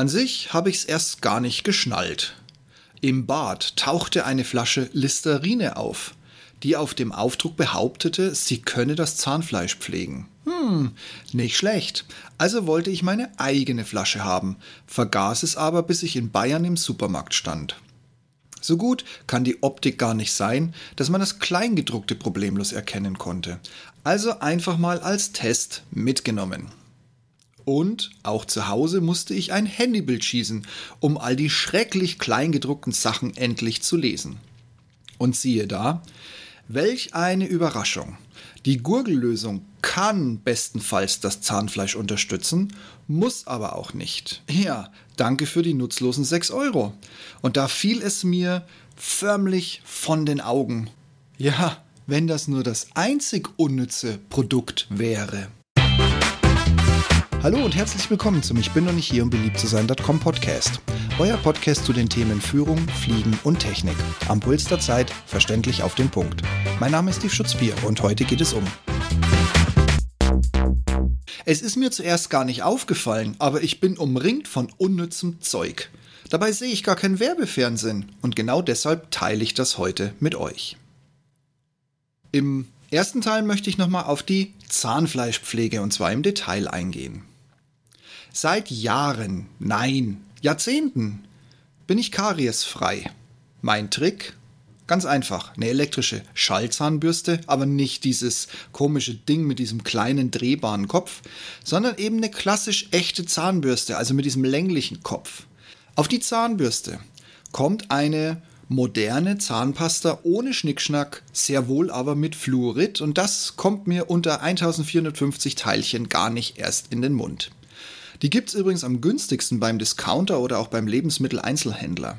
An sich habe ich's erst gar nicht geschnallt. Im Bad tauchte eine Flasche Listerine auf, die auf dem Aufdruck behauptete, sie könne das Zahnfleisch pflegen. Hm, nicht schlecht. Also wollte ich meine eigene Flasche haben, vergaß es aber, bis ich in Bayern im Supermarkt stand. So gut kann die Optik gar nicht sein, dass man das Kleingedruckte problemlos erkennen konnte. Also einfach mal als Test mitgenommen. Und auch zu Hause musste ich ein Handybild schießen, um all die schrecklich kleingedruckten Sachen endlich zu lesen. Und siehe da, welch eine Überraschung. Die Gurgellösung kann bestenfalls das Zahnfleisch unterstützen, muss aber auch nicht. Ja, danke für die nutzlosen 6 Euro. Und da fiel es mir förmlich von den Augen. Ja, wenn das nur das einzig unnütze Produkt wäre. Hallo und herzlich willkommen zum Ich bin noch nicht hier, um beliebt zu sein.com Podcast. Euer Podcast zu den Themen Führung, Fliegen und Technik. Am Puls der Zeit, verständlich auf den Punkt. Mein Name ist Steve Schutzbier und heute geht es um. Es ist mir zuerst gar nicht aufgefallen, aber ich bin umringt von unnützem Zeug. Dabei sehe ich gar kein Werbefernsehen und genau deshalb teile ich das heute mit euch. Im ersten Teil möchte ich nochmal auf die Zahnfleischpflege und zwar im Detail eingehen. Seit Jahren, nein, Jahrzehnten bin ich kariesfrei. Mein Trick? Ganz einfach, eine elektrische Schallzahnbürste, aber nicht dieses komische Ding mit diesem kleinen drehbaren Kopf, sondern eben eine klassisch echte Zahnbürste, also mit diesem länglichen Kopf. Auf die Zahnbürste kommt eine moderne Zahnpasta ohne Schnickschnack, sehr wohl aber mit Fluorid und das kommt mir unter 1450 Teilchen gar nicht erst in den Mund. Die gibt es übrigens am günstigsten beim Discounter oder auch beim Lebensmitteleinzelhändler.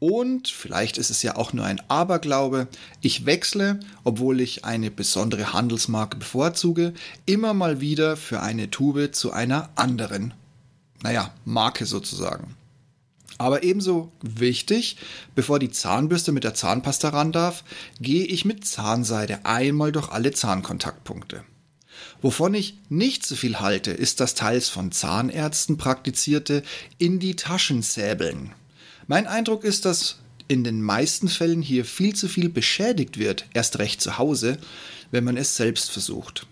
Und vielleicht ist es ja auch nur ein Aberglaube, ich wechsle, obwohl ich eine besondere Handelsmarke bevorzuge, immer mal wieder für eine Tube zu einer anderen, naja, Marke sozusagen. Aber ebenso wichtig, bevor die Zahnbürste mit der Zahnpasta ran darf, gehe ich mit Zahnseide einmal durch alle Zahnkontaktpunkte. Wovon ich nicht so viel halte, ist das teils von Zahnärzten praktizierte in die Taschen säbeln. Mein Eindruck ist, dass in den meisten Fällen hier viel zu viel beschädigt wird, erst recht zu Hause, wenn man es selbst versucht.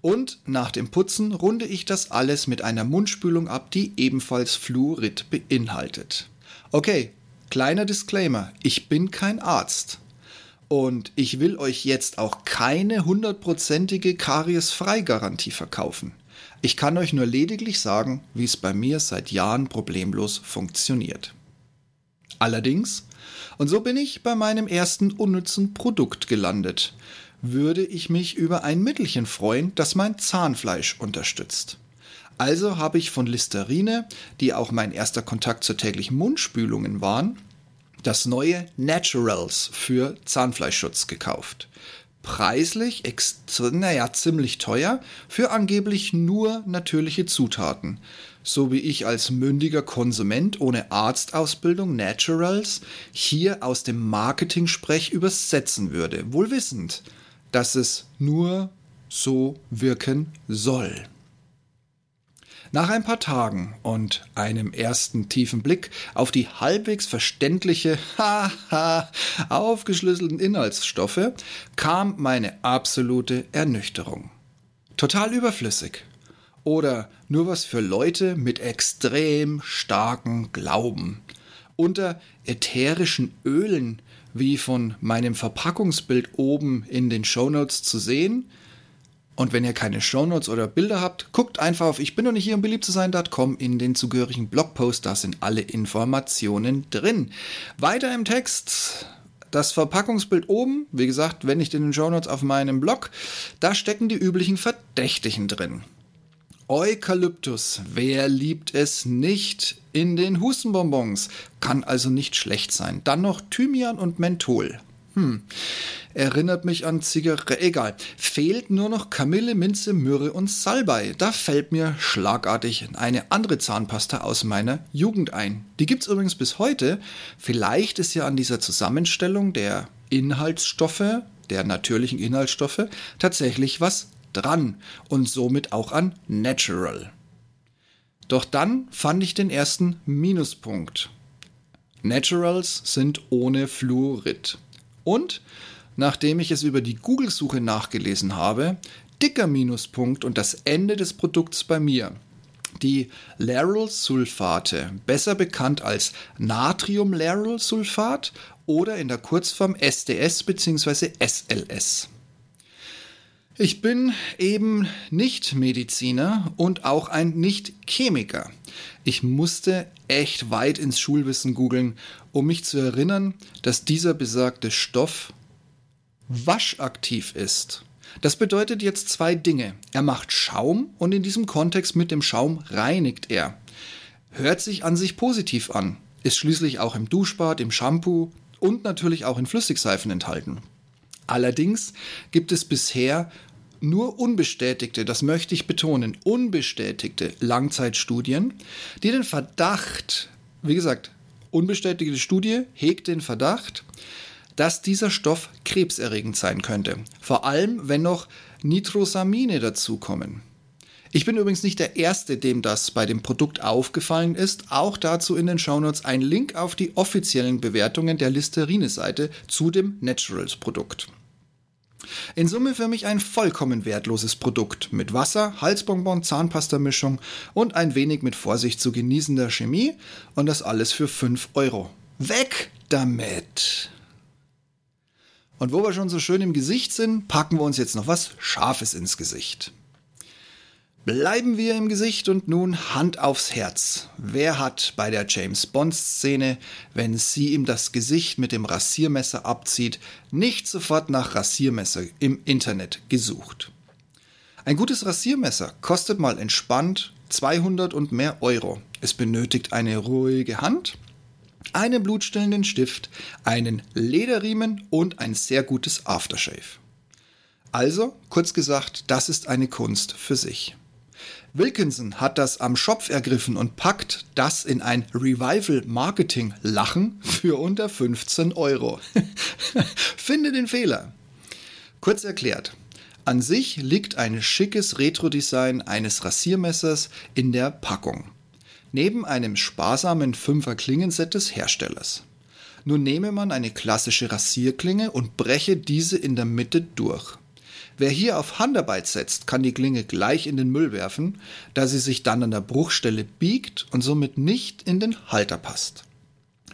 Und nach dem Putzen runde ich das alles mit einer Mundspülung ab, die ebenfalls Fluorid beinhaltet. Okay, kleiner Disclaimer, ich bin kein Arzt. Und ich will euch jetzt auch keine hundertprozentige Karies-Frei-Garantie verkaufen. Ich kann euch nur lediglich sagen, wie es bei mir seit Jahren problemlos funktioniert. Allerdings, und so bin ich bei meinem ersten unnützen Produkt gelandet, würde ich mich über ein Mittelchen freuen, das mein Zahnfleisch unterstützt. Also habe ich von Listerine, die auch mein erster Kontakt zur täglichen Mundspülungen waren, das neue Naturals für Zahnfleischschutz gekauft. Preislich, naja, ziemlich teuer, für angeblich nur natürliche Zutaten. So wie ich als mündiger Konsument ohne Arztausbildung Naturals hier aus dem Marketing-Sprech übersetzen würde, wohl wissend, dass es nur so wirken soll. Nach ein paar Tagen und einem ersten tiefen Blick auf die halbwegs verständliche, haha, aufgeschlüsselten Inhaltsstoffe kam meine absolute Ernüchterung. Total überflüssig. Oder nur was für Leute mit extrem starken Glauben. Unter ätherischen Ölen, wie von meinem Verpackungsbild oben in den Shownotes zu sehen, und wenn ihr keine Shownotes oder Bilder habt, guckt einfach auf ich bin noch nicht hier um beliebt zu sein.com in den zugehörigen Blogpost, da sind alle Informationen drin. Weiter im Text. Das Verpackungsbild oben, wie gesagt, wenn nicht in den Shownotes auf meinem Blog, da stecken die üblichen Verdächtigen drin. Eukalyptus, wer liebt es nicht in den Hustenbonbons? Kann also nicht schlecht sein. Dann noch Thymian und Menthol. Hm, erinnert mich an Zigarette. Egal. Fehlt nur noch Kamille, Minze, Myrrhe und Salbei. Da fällt mir schlagartig eine andere Zahnpasta aus meiner Jugend ein. Die gibt's übrigens bis heute. Vielleicht ist ja an dieser Zusammenstellung der Inhaltsstoffe, der natürlichen Inhaltsstoffe, tatsächlich was dran und somit auch an Natural. Doch dann fand ich den ersten Minuspunkt. Naturals sind ohne Fluorid. Und nachdem ich es über die Google-Suche nachgelesen habe, dicker Minuspunkt und das Ende des Produkts bei mir. Die Laryl-Sulfate, besser bekannt als Natrium-Laryl-Sulfat oder in der Kurzform SDS bzw. SLS. Ich bin eben nicht Mediziner und auch ein Nicht-Chemiker. Ich musste echt weit ins Schulwissen googeln, um mich zu erinnern, dass dieser besagte Stoff waschaktiv ist. Das bedeutet jetzt zwei Dinge. Er macht Schaum und in diesem Kontext mit dem Schaum reinigt er. Hört sich an sich positiv an, ist schließlich auch im Duschbad, im Shampoo und natürlich auch in Flüssigseifen enthalten. Allerdings gibt es bisher nur unbestätigte, das möchte ich betonen, unbestätigte Langzeitstudien, die den Verdacht, wie gesagt, unbestätigte Studie hegt den Verdacht, dass dieser Stoff krebserregend sein könnte. Vor allem, wenn noch Nitrosamine dazukommen. Ich bin übrigens nicht der Erste, dem das bei dem Produkt aufgefallen ist. Auch dazu in den Shownotes ein Link auf die offiziellen Bewertungen der Listerine-Seite zu dem Naturals-Produkt. In Summe für mich ein vollkommen wertloses Produkt mit Wasser, Halsbonbon, Zahnpastamischung und ein wenig mit Vorsicht zu genießender Chemie und das alles für 5 Euro. Weg damit! Und wo wir schon so schön im Gesicht sind, packen wir uns jetzt noch was Scharfes ins Gesicht. Bleiben wir im Gesicht und nun Hand aufs Herz. Wer hat bei der James Bond-Szene, wenn sie ihm das Gesicht mit dem Rasiermesser abzieht, nicht sofort nach Rasiermesser im Internet gesucht? Ein gutes Rasiermesser kostet mal entspannt 200 und mehr Euro. Es benötigt eine ruhige Hand, einen blutstillenden Stift, einen Lederriemen und ein sehr gutes Aftershave. Also, kurz gesagt, das ist eine Kunst für sich. Wilkinson hat das am Schopf ergriffen und packt das in ein Revival-Marketing-Lachen für unter 15 Euro. Finde den Fehler. Kurz erklärt. An sich liegt ein schickes Retro-Design eines Rasiermessers in der Packung neben einem sparsamen Fünfer-Klingenset des Herstellers. Nun nehme man eine klassische Rasierklinge und breche diese in der Mitte durch. Wer hier auf Handarbeit setzt, kann die Klinge gleich in den Müll werfen, da sie sich dann an der Bruchstelle biegt und somit nicht in den Halter passt.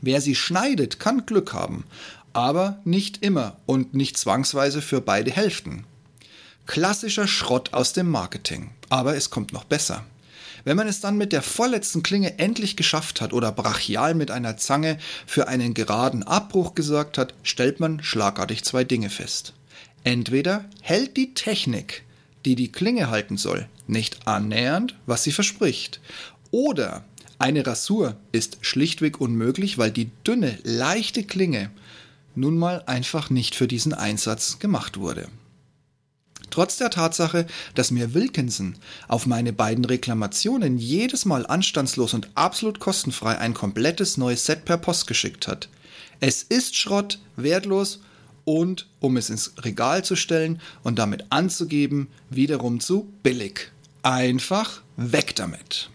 Wer sie schneidet, kann Glück haben, aber nicht immer und nicht zwangsweise für beide Hälften. Klassischer Schrott aus dem Marketing, aber es kommt noch besser. Wenn man es dann mit der vorletzten Klinge endlich geschafft hat oder brachial mit einer Zange für einen geraden Abbruch gesorgt hat, stellt man schlagartig zwei Dinge fest. Entweder hält die Technik, die die Klinge halten soll, nicht annähernd, was sie verspricht, oder eine Rasur ist schlichtweg unmöglich, weil die dünne, leichte Klinge nun mal einfach nicht für diesen Einsatz gemacht wurde. Trotz der Tatsache, dass mir Wilkinson auf meine beiden Reklamationen jedes Mal anstandslos und absolut kostenfrei ein komplettes neues Set per Post geschickt hat. Es ist Schrott, wertlos und, um es ins Regal zu stellen und damit anzugeben, wiederum zu billig. Einfach weg damit.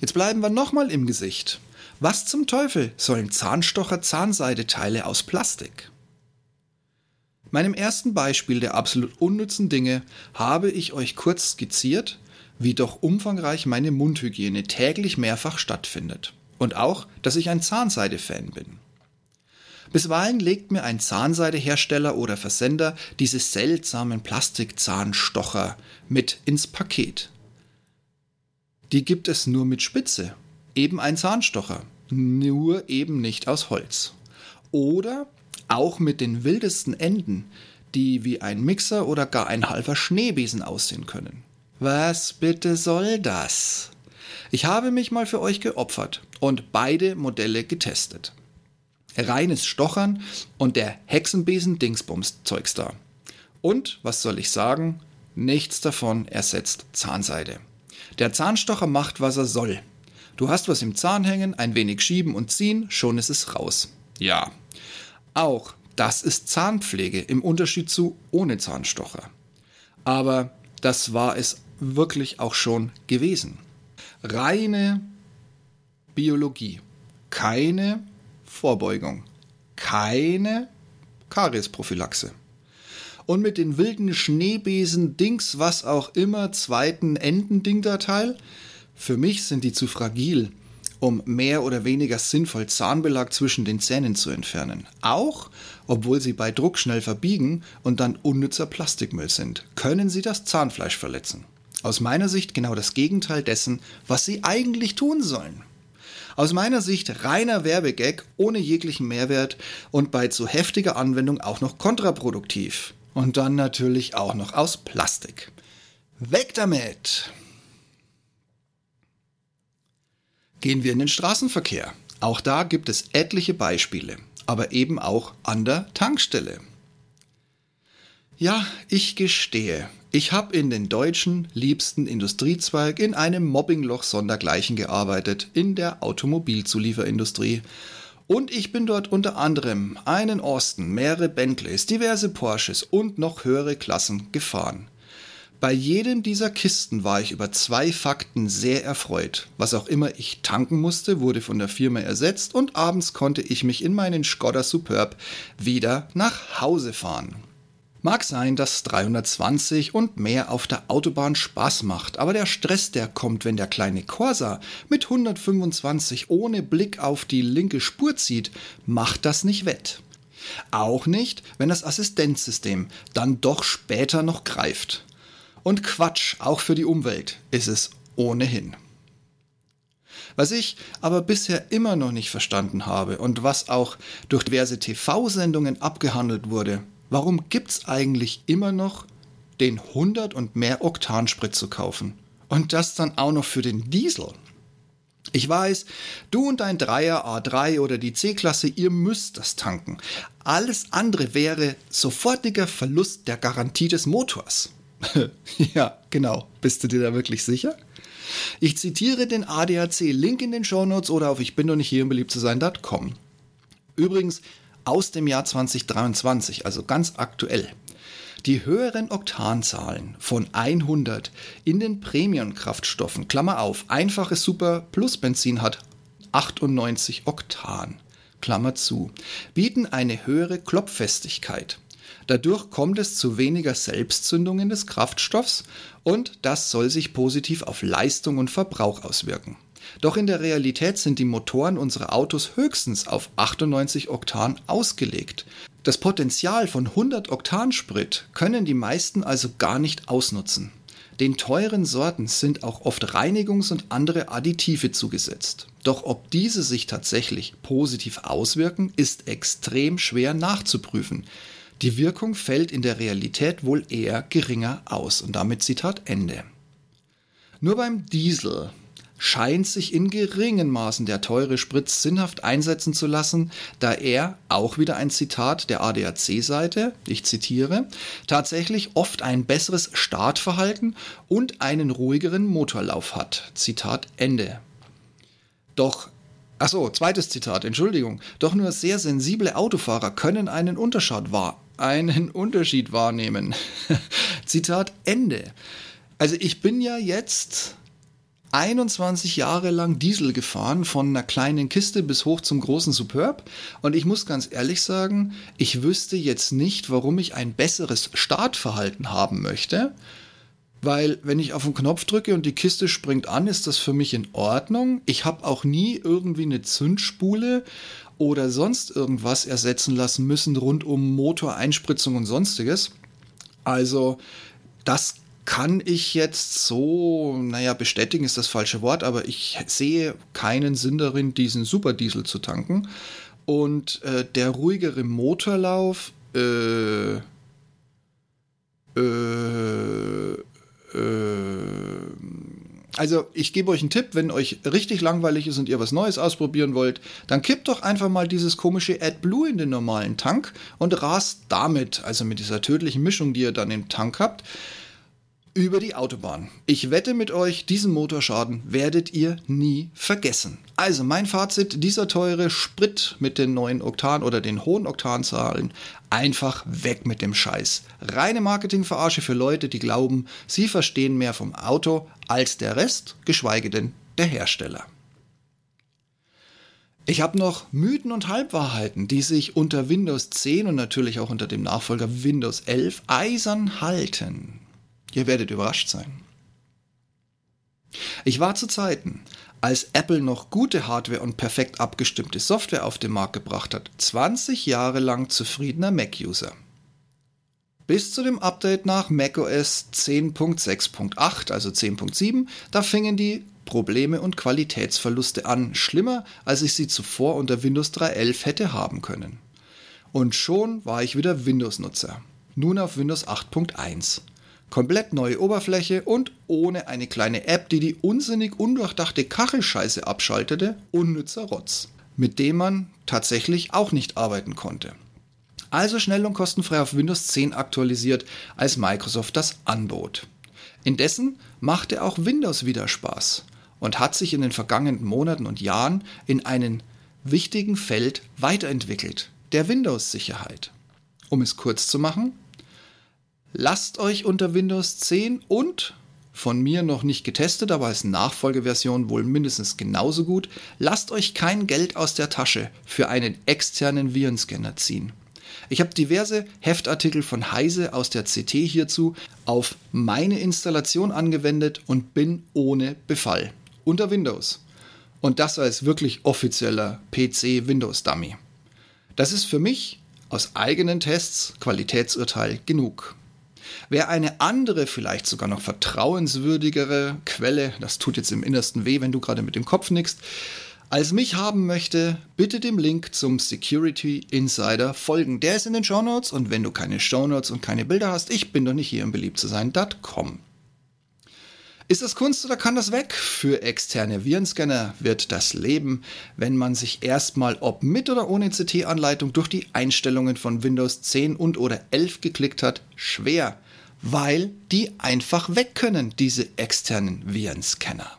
Jetzt bleiben wir nochmal im Gesicht. Was zum Teufel sollen Zahnstocher Zahnseideteile aus Plastik? meinem ersten Beispiel der absolut unnützen Dinge habe ich euch kurz skizziert, wie doch umfangreich meine Mundhygiene täglich mehrfach stattfindet. Und auch, dass ich ein Zahnseide-Fan bin. Bisweilen legt mir ein Zahnseidehersteller oder Versender diese seltsamen Plastikzahnstocher mit ins Paket. Die gibt es nur mit Spitze, eben ein Zahnstocher, nur eben nicht aus Holz. Oder auch mit den wildesten Enden, die wie ein Mixer oder gar ein halber Schneebesen aussehen können. Was bitte soll das? Ich habe mich mal für euch geopfert und beide Modelle getestet. Reines Stochern und der Hexenbesen Dingsbums Zeugs da. Und, was soll ich sagen, nichts davon ersetzt Zahnseide. Der Zahnstocher macht, was er soll. Du hast was im Zahn hängen, ein wenig schieben und ziehen, schon ist es raus. Ja, auch das ist Zahnpflege im Unterschied zu ohne Zahnstocher. Aber das war es wirklich auch schon gewesen. Reine Biologie, keine Vorbeugung, keine Kariesprophylaxe. Und mit den wilden Schneebesen, Dings, was auch immer, zweiten Endendingdateil, für mich sind die zu fragil, um mehr oder weniger sinnvoll Zahnbelag zwischen den Zähnen zu entfernen. Auch, obwohl sie bei Druck schnell verbiegen und dann unnützer Plastikmüll sind, können sie das Zahnfleisch verletzen. Aus meiner Sicht genau das Gegenteil dessen, was sie eigentlich tun sollen. Aus meiner Sicht reiner Werbegag ohne jeglichen Mehrwert und bei zu heftiger Anwendung auch noch kontraproduktiv. Und dann natürlich auch noch aus Plastik. Weg damit! Gehen wir in den Straßenverkehr. Auch da gibt es etliche Beispiele, aber eben auch an der Tankstelle. Ja, ich gestehe, ich habe in den deutschen liebsten Industriezweig in einem Mobbingloch sondergleichen gearbeitet, in der Automobilzulieferindustrie. Und ich bin dort unter anderem einen Austin, mehrere Bentleys, diverse Porsches und noch höhere Klassen gefahren. Bei jedem dieser Kisten war ich über zwei Fakten sehr erfreut. Was auch immer ich tanken musste, wurde von der Firma ersetzt und abends konnte ich mich in meinen Skoda Superb wieder nach Hause fahren. Mag sein, dass 320 und mehr auf der Autobahn Spaß macht, aber der Stress, der kommt, wenn der kleine Corsa mit 125 ohne Blick auf die linke Spur zieht, macht das nicht wett. Auch nicht, wenn das Assistenzsystem dann doch später noch greift. Und Quatsch, auch für die Umwelt ist es ohnehin. Was ich aber bisher immer noch nicht verstanden habe und was auch durch diverse TV-Sendungen abgehandelt wurde, warum gibt's eigentlich immer noch den 100 und mehr Oktansprit zu kaufen? Und das dann auch noch für den Diesel. Ich weiß, du und dein Dreier A3 oder die C-Klasse, ihr müsst das tanken. Alles andere wäre sofortiger Verlust der Garantie des Motors. ja, genau. Bist du dir da wirklich sicher? Ich zitiere den ADAC, Link in den Shownotes oder auf ich bin doch nicht hier, um beliebt zu sein.com. Übrigens, aus dem Jahr 2023, also ganz aktuell. Die höheren Oktanzahlen von 100 in den Premium-Kraftstoffen, Klammer auf, einfaches Super Plus Benzin hat 98 Oktan, Klammer zu, bieten eine höhere Klopffestigkeit. Dadurch kommt es zu weniger Selbstzündungen des Kraftstoffs und das soll sich positiv auf Leistung und Verbrauch auswirken. Doch in der Realität sind die Motoren unserer Autos höchstens auf 98 Oktan ausgelegt. Das Potenzial von 100 Oktan Sprit können die meisten also gar nicht ausnutzen. Den teuren Sorten sind auch oft Reinigungs- und andere Additive zugesetzt. Doch ob diese sich tatsächlich positiv auswirken, ist extrem schwer nachzuprüfen. Die Wirkung fällt in der Realität wohl eher geringer aus. Und damit Zitat Ende. Nur beim Diesel scheint sich in geringen Maßen der teure Spritz sinnhaft einsetzen zu lassen, da er, auch wieder ein Zitat der ADAC-Seite, ich zitiere, tatsächlich oft ein besseres Startverhalten und einen ruhigeren Motorlauf hat. Zitat Ende. Doch Achso, zweites Zitat, Entschuldigung. Doch nur sehr sensible Autofahrer können einen Unterschied, wahr, einen Unterschied wahrnehmen. Zitat Ende. Also ich bin ja jetzt 21 Jahre lang Diesel gefahren, von einer kleinen Kiste bis hoch zum großen Superb. Und ich muss ganz ehrlich sagen, ich wüsste jetzt nicht, warum ich ein besseres Startverhalten haben möchte. Weil wenn ich auf den Knopf drücke und die Kiste springt an, ist das für mich in Ordnung. Ich habe auch nie irgendwie eine Zündspule oder sonst irgendwas ersetzen lassen müssen rund um Motoreinspritzung und sonstiges. Also das kann ich jetzt so, naja, bestätigen ist das falsche Wort, aber ich sehe keinen Sinn darin, diesen Superdiesel zu tanken. Und äh, der ruhigere Motorlauf, äh, äh, äh, also ich gebe euch einen Tipp, wenn euch richtig langweilig ist und ihr was Neues ausprobieren wollt, dann kippt doch einfach mal dieses komische AdBlue in den normalen Tank und rast damit, also mit dieser tödlichen Mischung, die ihr dann im Tank habt, über die Autobahn. Ich wette mit euch, diesen Motorschaden werdet ihr nie vergessen. Also mein Fazit, dieser teure Sprit mit den neuen Oktan oder den hohen Oktanzahlen, einfach weg mit dem Scheiß. Reine Marketingverarsche für Leute, die glauben, sie verstehen mehr vom Auto als der Rest, geschweige denn der Hersteller. Ich habe noch Mythen und Halbwahrheiten, die sich unter Windows 10 und natürlich auch unter dem Nachfolger Windows 11 eisern halten. Ihr werdet überrascht sein. Ich war zu Zeiten, als Apple noch gute Hardware und perfekt abgestimmte Software auf den Markt gebracht hat, 20 Jahre lang zufriedener Mac-User. Bis zu dem Update nach macOS 10.6.8, also 10.7, da fingen die Probleme und Qualitätsverluste an, schlimmer als ich sie zuvor unter Windows 3.11 hätte haben können. Und schon war ich wieder Windows-Nutzer. Nun auf Windows 8.1. Komplett neue Oberfläche und ohne eine kleine App, die die unsinnig undurchdachte Kachelscheiße abschaltete, unnützer Rotz, mit dem man tatsächlich auch nicht arbeiten konnte. Also schnell und kostenfrei auf Windows 10 aktualisiert, als Microsoft das anbot. Indessen machte auch Windows wieder Spaß und hat sich in den vergangenen Monaten und Jahren in einen wichtigen Feld weiterentwickelt, der Windows-Sicherheit. Um es kurz zu machen, Lasst euch unter Windows 10 und von mir noch nicht getestet, aber als Nachfolgeversion wohl mindestens genauso gut, lasst euch kein Geld aus der Tasche für einen externen Virenscanner ziehen. Ich habe diverse Heftartikel von Heise aus der CT hierzu auf meine Installation angewendet und bin ohne Befall. Unter Windows. Und das als wirklich offizieller PC Windows Dummy. Das ist für mich aus eigenen Tests Qualitätsurteil genug. Wer eine andere, vielleicht sogar noch vertrauenswürdigere Quelle, das tut jetzt im Innersten weh, wenn du gerade mit dem Kopf nickst, als mich haben möchte, bitte dem Link zum Security Insider folgen. Der ist in den Shownotes und wenn du keine Shownotes und keine Bilder hast, ich bin doch nicht hier, um beliebt zu sein.com. Ist das Kunst oder kann das weg? Für externe Virenscanner wird das Leben, wenn man sich erstmal ob mit oder ohne CT-Anleitung durch die Einstellungen von Windows 10 und oder 11 geklickt hat, schwer, weil die einfach weg können, diese externen Virenscanner.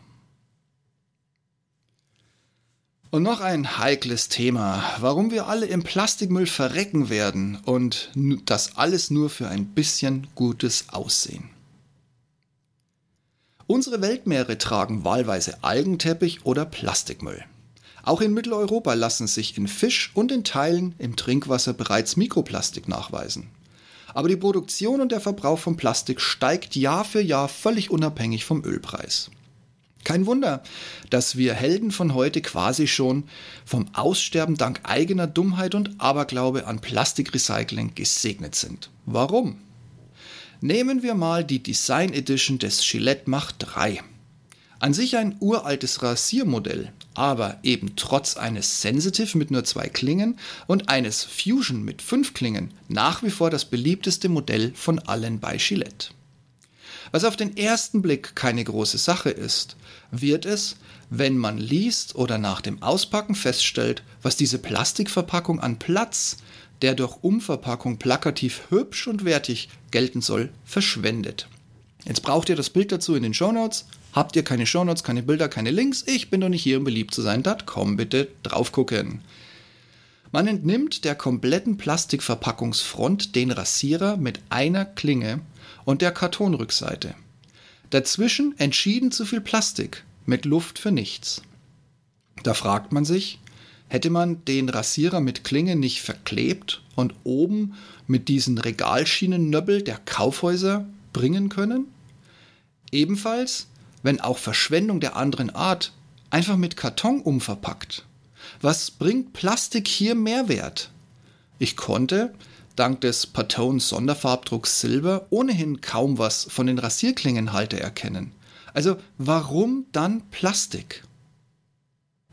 Und noch ein heikles Thema, warum wir alle im Plastikmüll verrecken werden und das alles nur für ein bisschen gutes Aussehen. Unsere Weltmeere tragen wahlweise Algenteppich oder Plastikmüll. Auch in Mitteleuropa lassen sich in Fisch und in Teilen im Trinkwasser bereits Mikroplastik nachweisen. Aber die Produktion und der Verbrauch von Plastik steigt Jahr für Jahr völlig unabhängig vom Ölpreis. Kein Wunder, dass wir Helden von heute quasi schon vom Aussterben dank eigener Dummheit und Aberglaube an Plastikrecycling gesegnet sind. Warum? Nehmen wir mal die Design Edition des Gillette Mach 3. An sich ein uraltes Rasiermodell, aber eben trotz eines Sensitive mit nur zwei Klingen und eines Fusion mit fünf Klingen nach wie vor das beliebteste Modell von allen bei Gillette. Was auf den ersten Blick keine große Sache ist, wird es, wenn man liest oder nach dem Auspacken feststellt, was diese Plastikverpackung an Platz, der durch Umverpackung plakativ hübsch und wertig gelten soll, verschwendet. Jetzt braucht ihr das Bild dazu in den Shownotes. Habt ihr keine Shownotes, keine Bilder, keine Links? Ich bin doch nicht hier, um beliebt zu sein.com. Bitte drauf gucken. Man entnimmt der kompletten Plastikverpackungsfront den Rasierer mit einer Klinge und der Kartonrückseite. Dazwischen entschieden zu viel Plastik mit Luft für nichts. Da fragt man sich, Hätte man den Rasierer mit Klinge nicht verklebt und oben mit diesen Regalschienennöbbel der Kaufhäuser bringen können? Ebenfalls, wenn auch Verschwendung der anderen Art, einfach mit Karton umverpackt. Was bringt Plastik hier Mehrwert? Ich konnte, dank des Patone Sonderfarbdrucks Silber, ohnehin kaum was von den Rasierklingenhalter erkennen. Also warum dann Plastik?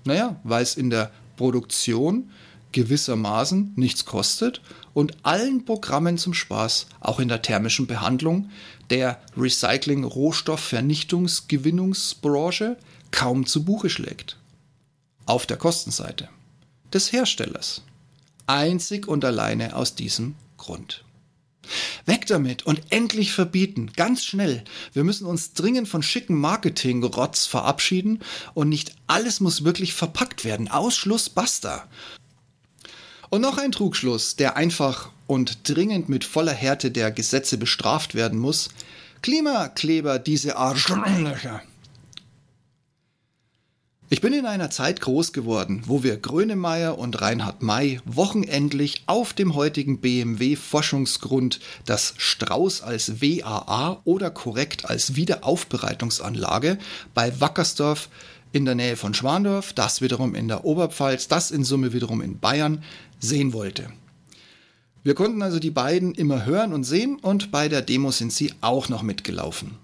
Naja, weil es in der Produktion gewissermaßen nichts kostet und allen Programmen zum Spaß, auch in der thermischen Behandlung, der Recycling-Rohstoffvernichtungsgewinnungsbranche kaum zu Buche schlägt. Auf der Kostenseite des Herstellers. Einzig und alleine aus diesem Grund. Weg damit und endlich verbieten, ganz schnell. Wir müssen uns dringend von schicken Marketing-Rotz verabschieden und nicht alles muss wirklich verpackt werden. Ausschluss, basta. Und noch ein Trugschluss, der einfach und dringend mit voller Härte der Gesetze bestraft werden muss. Klimakleber, diese Arschlöcher. Ich bin in einer Zeit groß geworden, wo wir Grönemeyer und Reinhard May wochenendlich auf dem heutigen BMW Forschungsgrund das Strauß als WAA oder korrekt als Wiederaufbereitungsanlage bei Wackersdorf in der Nähe von Schwandorf, das wiederum in der Oberpfalz, das in Summe wiederum in Bayern sehen wollte. Wir konnten also die beiden immer hören und sehen und bei der Demo sind sie auch noch mitgelaufen.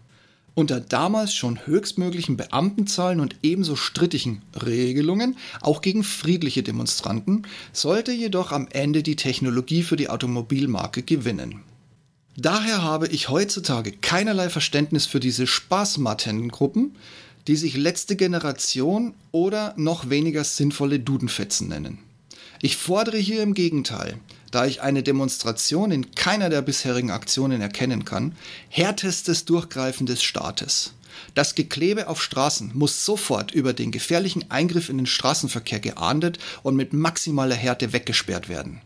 Unter damals schon höchstmöglichen Beamtenzahlen und ebenso strittigen Regelungen, auch gegen friedliche Demonstranten, sollte jedoch am Ende die Technologie für die Automobilmarke gewinnen. Daher habe ich heutzutage keinerlei Verständnis für diese Spaßmattengruppen, die sich letzte Generation oder noch weniger sinnvolle Dudenfetzen nennen. Ich fordere hier im Gegenteil, da ich eine Demonstration in keiner der bisherigen Aktionen erkennen kann, härtestes Durchgreifen des Staates. Das Geklebe auf Straßen muss sofort über den gefährlichen Eingriff in den Straßenverkehr geahndet und mit maximaler Härte weggesperrt werden.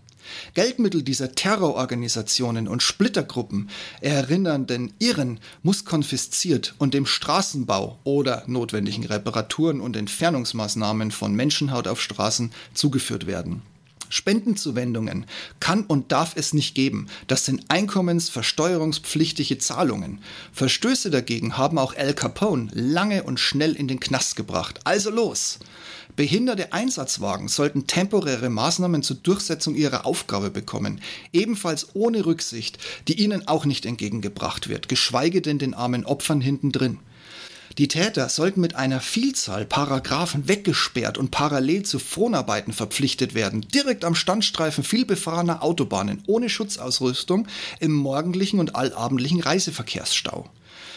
Geldmittel dieser Terrororganisationen und Splittergruppen erinnernden Irren muss konfisziert und dem Straßenbau oder notwendigen Reparaturen und Entfernungsmaßnahmen von Menschenhaut auf Straßen zugeführt werden. Spendenzuwendungen kann und darf es nicht geben. Das sind einkommensversteuerungspflichtige Zahlungen. Verstöße dagegen haben auch Al Capone lange und schnell in den Knast gebracht. Also los! Behinderte Einsatzwagen sollten temporäre Maßnahmen zur Durchsetzung ihrer Aufgabe bekommen, ebenfalls ohne Rücksicht, die ihnen auch nicht entgegengebracht wird, geschweige denn den armen Opfern hintendrin. Die Täter sollten mit einer Vielzahl Paragraphen weggesperrt und parallel zu Fronarbeiten verpflichtet werden, direkt am Standstreifen vielbefahrener Autobahnen ohne Schutzausrüstung im morgendlichen und allabendlichen Reiseverkehrsstau.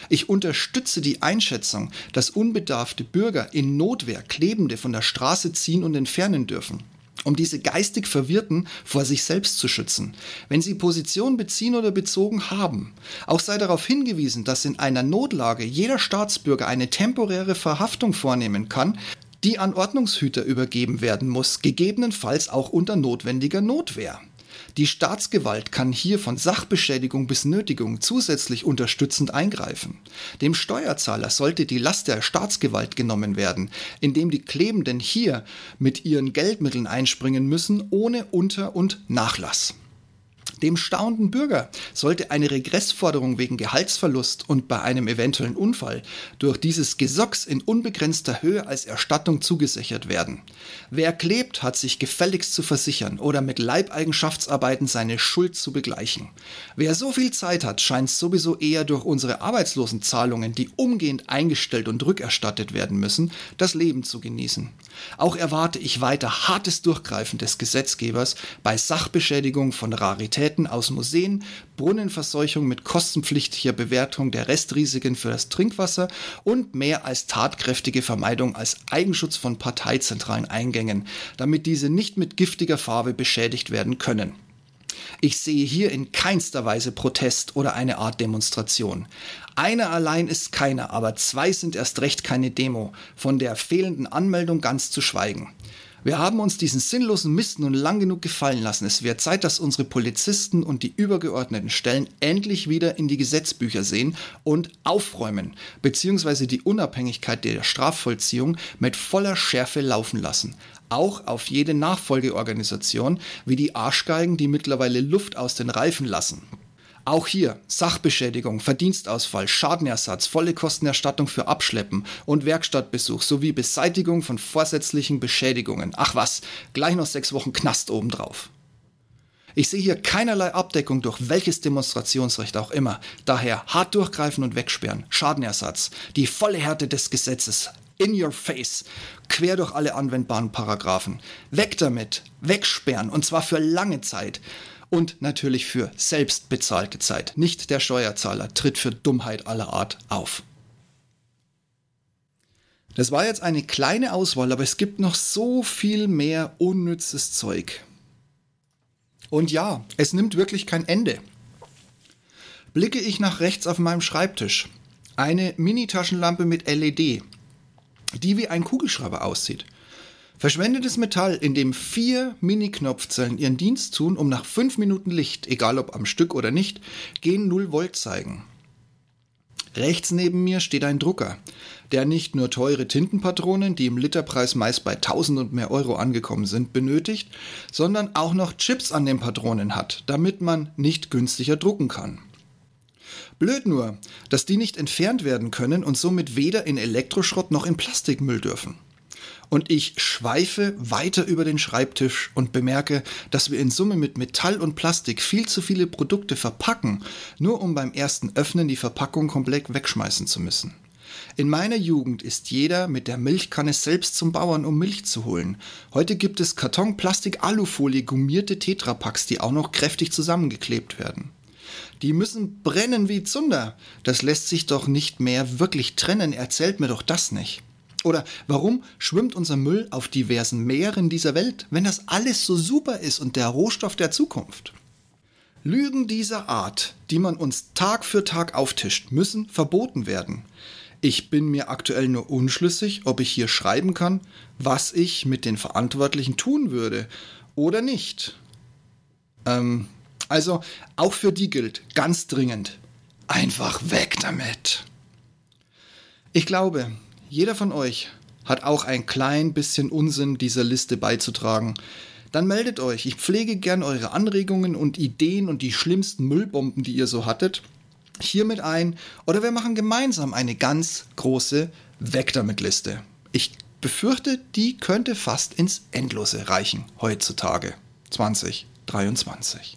Ich unterstütze die Einschätzung, dass unbedarfte Bürger in Notwehr Klebende von der Straße ziehen und entfernen dürfen um diese geistig Verwirrten vor sich selbst zu schützen, wenn sie Position beziehen oder bezogen haben. Auch sei darauf hingewiesen, dass in einer Notlage jeder Staatsbürger eine temporäre Verhaftung vornehmen kann, die an Ordnungshüter übergeben werden muss, gegebenenfalls auch unter notwendiger Notwehr. Die Staatsgewalt kann hier von Sachbeschädigung bis Nötigung zusätzlich unterstützend eingreifen. Dem Steuerzahler sollte die Last der Staatsgewalt genommen werden, indem die Klebenden hier mit ihren Geldmitteln einspringen müssen, ohne Unter- und Nachlass. Dem staunenden Bürger sollte eine Regressforderung wegen Gehaltsverlust und bei einem eventuellen Unfall durch dieses Gesocks in unbegrenzter Höhe als Erstattung zugesichert werden. Wer klebt, hat sich gefälligst zu versichern oder mit Leibeigenschaftsarbeiten seine Schuld zu begleichen. Wer so viel Zeit hat, scheint sowieso eher durch unsere Arbeitslosenzahlungen, die umgehend eingestellt und rückerstattet werden müssen, das Leben zu genießen. Auch erwarte ich weiter hartes Durchgreifen des Gesetzgebers bei Sachbeschädigung von Raritäten aus Museen, Brunnenverseuchung mit kostenpflichtiger Bewertung der Restrisiken für das Trinkwasser und mehr als tatkräftige Vermeidung als Eigenschutz von parteizentralen Eingängen, damit diese nicht mit giftiger Farbe beschädigt werden können. Ich sehe hier in keinster Weise Protest oder eine Art Demonstration. Einer allein ist keiner, aber zwei sind erst recht keine Demo, von der fehlenden Anmeldung ganz zu schweigen. Wir haben uns diesen sinnlosen Mist nun lang genug gefallen lassen. Es wird Zeit, dass unsere Polizisten und die übergeordneten Stellen endlich wieder in die Gesetzbücher sehen und aufräumen, beziehungsweise die Unabhängigkeit der Strafvollziehung mit voller Schärfe laufen lassen. Auch auf jede Nachfolgeorganisation, wie die Arschgeigen, die mittlerweile Luft aus den Reifen lassen. Auch hier Sachbeschädigung, Verdienstausfall, Schadenersatz, volle Kostenerstattung für Abschleppen und Werkstattbesuch sowie Beseitigung von vorsätzlichen Beschädigungen. Ach was, gleich noch sechs Wochen Knast obendrauf. Ich sehe hier keinerlei Abdeckung durch welches Demonstrationsrecht auch immer. Daher hart durchgreifen und wegsperren, Schadenersatz, die volle Härte des Gesetzes, in your face, quer durch alle anwendbaren Paragraphen. Weg damit, wegsperren und zwar für lange Zeit und natürlich für selbstbezahlte Zeit. Nicht der Steuerzahler tritt für Dummheit aller Art auf. Das war jetzt eine kleine Auswahl, aber es gibt noch so viel mehr unnützes Zeug. Und ja, es nimmt wirklich kein Ende. blicke ich nach rechts auf meinem Schreibtisch. Eine Mini-Taschenlampe mit LED, die wie ein Kugelschreiber aussieht. Verschwendetes Metall, in dem vier Mini-Knopfzellen ihren Dienst tun, um nach fünf Minuten Licht, egal ob am Stück oder nicht, gen 0 Volt zeigen. Rechts neben mir steht ein Drucker, der nicht nur teure Tintenpatronen, die im Literpreis meist bei 1000 und mehr Euro angekommen sind, benötigt, sondern auch noch Chips an den Patronen hat, damit man nicht günstiger drucken kann. Blöd nur, dass die nicht entfernt werden können und somit weder in Elektroschrott noch in Plastikmüll dürfen und ich schweife weiter über den Schreibtisch und bemerke, dass wir in Summe mit Metall und Plastik viel zu viele Produkte verpacken, nur um beim ersten Öffnen die Verpackung komplett wegschmeißen zu müssen. In meiner Jugend ist jeder mit der Milchkanne selbst zum Bauern, um Milch zu holen. Heute gibt es Karton, Plastik, Alufolie, gummierte Tetrapacks, die auch noch kräftig zusammengeklebt werden. Die müssen brennen wie Zunder. Das lässt sich doch nicht mehr wirklich trennen. Erzählt mir doch das nicht. Oder warum schwimmt unser Müll auf diversen Meeren dieser Welt, wenn das alles so super ist und der Rohstoff der Zukunft? Lügen dieser Art, die man uns Tag für Tag auftischt, müssen verboten werden. Ich bin mir aktuell nur unschlüssig, ob ich hier schreiben kann, was ich mit den Verantwortlichen tun würde oder nicht. Ähm, also auch für die gilt ganz dringend. Einfach weg damit. Ich glaube, jeder von euch hat auch ein klein bisschen Unsinn dieser Liste beizutragen. Dann meldet euch. Ich pflege gern eure Anregungen und Ideen und die schlimmsten Müllbomben, die ihr so hattet, hiermit ein. Oder wir machen gemeinsam eine ganz große Weg damit Liste. Ich befürchte, die könnte fast ins Endlose reichen heutzutage. 2023.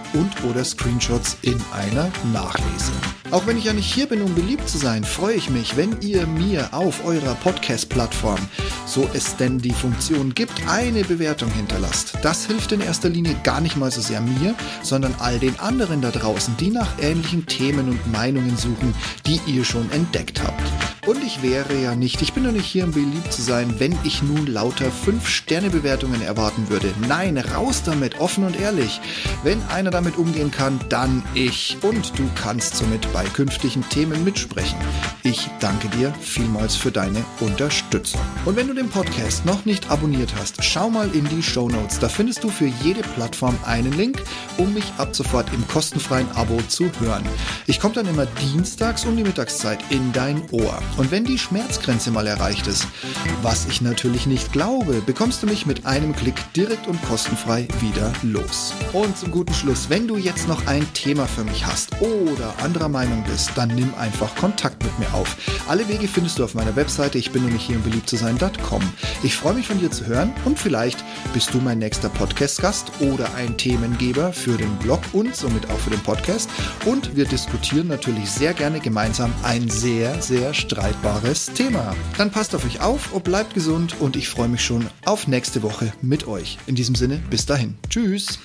und oder Screenshots in einer Nachlese. Auch wenn ich ja nicht hier bin, um beliebt zu sein, freue ich mich, wenn ihr mir auf eurer Podcast-Plattform, so es denn die Funktion gibt, eine Bewertung hinterlasst. Das hilft in erster Linie gar nicht mal so sehr mir, sondern all den anderen da draußen, die nach ähnlichen Themen und Meinungen suchen, die ihr schon entdeckt habt. Und ich wäre ja nicht, ich bin doch nicht hier, um beliebt zu sein, wenn ich nun lauter 5-Sterne-Bewertungen erwarten würde. Nein, raus damit, offen und ehrlich. Wenn einer damit umgehen kann, dann ich. Und du kannst somit bei künftigen Themen mitsprechen. Ich danke dir vielmals für deine Unterstützung. Und wenn du den Podcast noch nicht abonniert hast, schau mal in die Show Notes. Da findest du für jede Plattform einen Link, um mich ab sofort im kostenfreien Abo zu hören. Ich komme dann immer dienstags um die Mittagszeit in dein Ohr. Und wenn die Schmerzgrenze mal erreicht ist, was ich natürlich nicht glaube, bekommst du mich mit einem Klick direkt und kostenfrei wieder los. Und zum guten Schluss, wenn du jetzt noch ein Thema für mich hast oder anderer Meinung bist, dann nimm einfach Kontakt mit mir auf. Alle Wege findest du auf meiner Webseite, ich bin nämlich hier im beliebt zu sein.com. Ich freue mich von dir zu hören und vielleicht bist du mein nächster Podcast-Gast oder ein Themengeber für den Blog und somit auch für den Podcast. Und wir diskutieren natürlich sehr gerne gemeinsam ein sehr, sehr streitbares Thema. Dann passt auf euch auf und bleibt gesund und ich freue mich schon auf nächste Woche mit euch. In diesem Sinne, bis dahin. Tschüss.